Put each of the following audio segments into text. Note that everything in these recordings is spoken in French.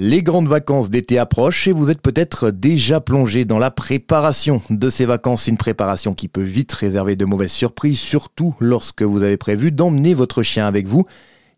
Les grandes vacances d'été approchent et vous êtes peut-être déjà plongé dans la préparation de ces vacances, une préparation qui peut vite réserver de mauvaises surprises, surtout lorsque vous avez prévu d'emmener votre chien avec vous.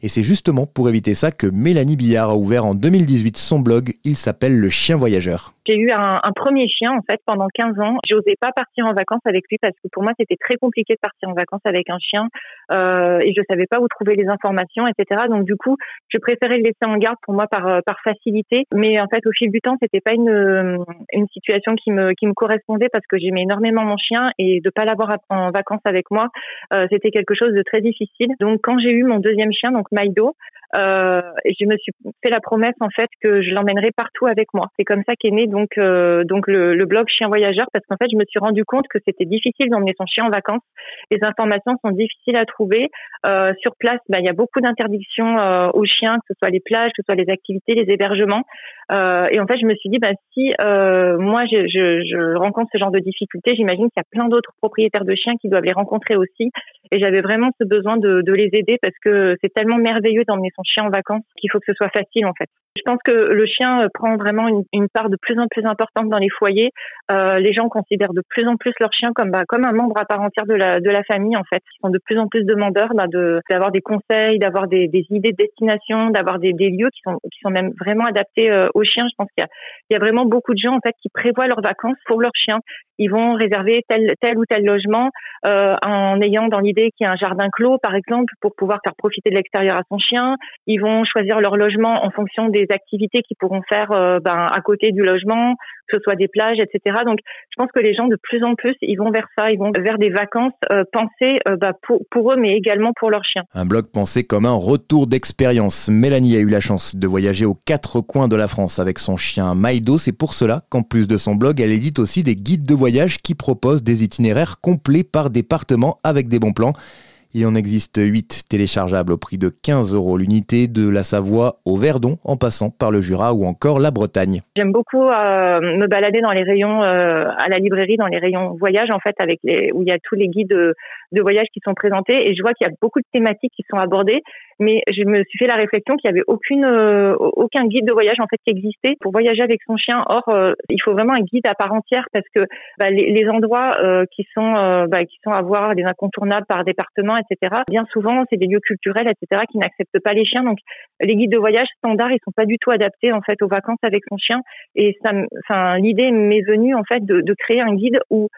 Et c'est justement pour éviter ça que Mélanie Billard a ouvert en 2018 son blog, il s'appelle Le Chien Voyageur. J'ai eu un, un, premier chien en fait pendant 15 ans. J'osais pas partir en vacances avec lui parce que pour moi c'était très compliqué de partir en vacances avec un chien euh, et je savais pas où trouver les informations, etc. Donc du coup, je préférais le laisser en garde pour moi par par facilité. Mais en fait, au fil du temps, c'était pas une une situation qui me qui me correspondait parce que j'aimais énormément mon chien et de pas l'avoir en vacances avec moi, euh, c'était quelque chose de très difficile. Donc quand j'ai eu mon deuxième chien, donc Maïdo, euh, je me suis fait la promesse en fait que je l'emmènerais partout avec moi. C'est comme ça qu'est né donc euh, donc le, blog Chien Voyageur parce qu'en fait je me suis rendu compte que c'était difficile d'emmener son chien en vacances. Les informations sont difficiles à trouver. Euh, sur place, bah, il y a beaucoup d'interdictions euh, aux chiens, que ce soit les plages, que ce soit les activités, les hébergements. Euh, et en fait je me suis dit bah si moi je, je, je, rencontre ce genre de difficultés, j'imagine qu'il y a plein d'autres propriétaires de chiens qui doivent les rencontrer aussi. Et j'avais vraiment ce besoin de, de les aider parce que c'est tellement merveilleux d'emmener son chien en vacances qu'il faut que ce soit facile en fait. Je pense que le chien euh, prend vraiment une, une part de plus en plus importante dans les foyers. Euh, les gens considèrent de plus en plus leur chien comme bah, comme un membre à part entière de la de la famille en fait. Ils sont de plus en plus demandeurs bah, de d'avoir des conseils, d'avoir des, des, idées de destination, d'avoir des, des, lieux qui sont qui sont même vraiment adaptés euh, aux chiens. Je pense qu'il y a il y a vraiment beaucoup de gens en fait qui prévoient leurs vacances pour leur chien. Ils vont réserver tel tel ou tel logement euh, en ayant dans l'idée qu'il y a un jardin clos par exemple pour pouvoir faire profiter de l'extérieur à son chien. Ils vont choisir leur logement en fonction des activités qu'ils pourront faire euh, ben, à côté du logement, que ce soit des plages, etc. Donc, je pense que les gens de plus en plus, ils vont vers ça, ils vont vers des vacances euh, pensées euh, bah, pour, pour, eux, mais également pour leurs chiens. Un blog pensé comme un retour d'expérience. Mélanie a eu la chance de voyager aux quatre coins de la France avec son chien Maïdo. C'est pour cela qu'en plus de son blog, elle édite aussi des guides de voyage qui proposent des itinéraires complets par département avec des bons plans. Il en existe 8 téléchargeables au prix de 15 euros l'unité, de la Savoie au Verdon, en passant par le Jura ou encore la Bretagne. J'aime beaucoup euh, me balader dans les rayons euh, à la librairie, dans les rayons voyage en fait, avec les où il y a tous les guides de, de voyage qui sont présentés et je vois qu'il y a beaucoup de thématiques qui sont abordées mais je me suis fait la réflexion qu'il y avait aucune euh, aucun guide de voyage en fait qui existait pour voyager avec son chien. Or, euh, il faut vraiment un guide à part entière parce que bah, les, les, endroits euh, qui sont bah, qui sont à voir, des incontournables par département, etc. Bien souvent, c'est des lieux culturels, etc. qui n'acceptent pas les chiens. Donc, les guides de voyage standards, ils sont pas du tout adaptés en fait aux vacances avec son chien. Et ça, l'idée m'est venue en fait de, de créer un guide où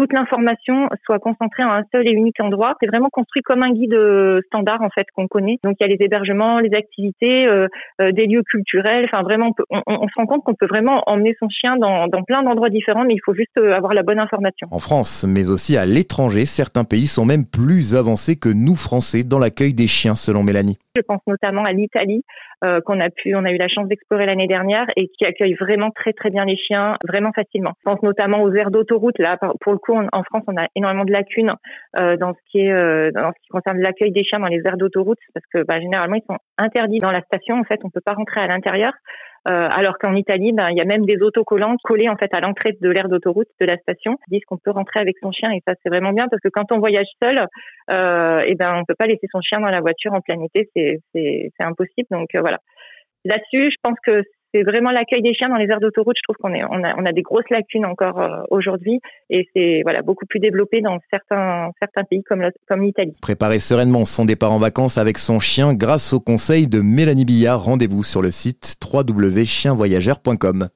toute l'information soit concentrée en un seul et unique endroit. C'est vraiment construit comme un guide euh, standard en fait qu'on connaît. Donc il y a les hébergements, les activités, euh, euh, des lieux culturels. Enfin vraiment, on, on, se rend compte qu'on peut vraiment emmener son chien dans, dans plein d'endroits différents, mais il faut juste avoir la bonne information. En France, mais aussi à l'étranger, certains pays sont même plus avancés que nous Français dans l'accueil des chiens, selon Mélanie. Je pense notamment à l'Italie, euh, qu'on a pu, on a eu la chance d'explorer l'année dernière et qui accueille vraiment très très bien les chiens, vraiment facilement. Je pense notamment aux aires d'autoroute. Là, pour le coup, en France, on a énormément de lacunes euh, dans ce qui est euh, dans ce qui concerne l'accueil des chiens dans les aires d'autoroute, parce que bah, généralement ils sont interdits dans la station. En fait, on peut pas rentrer à l'intérieur. Euh, alors qu'en Italie, ben, il y a même des autocollants collés en fait à l'entrée de l'aire d'autoroute de la station, qui disent qu'on peut rentrer avec son chien et ça c'est vraiment bien parce que quand on voyage seul, euh, et ben on peut pas laisser son chien dans la voiture en plein été, c'est c'est impossible. Donc euh, voilà. Là-dessus, je pense que c'est vraiment l'accueil des chiens dans les aires d'autoroute. Je trouve qu'on est, on a, on a des grosses lacunes encore euh, aujourd'hui et c'est voilà beaucoup plus développé dans certains, certains pays comme, comme l'Italie. Préparez sereinement son départ en vacances avec son chien grâce au conseil de Mélanie Billard. Rendez-vous sur le site www.chienvoyageur.com.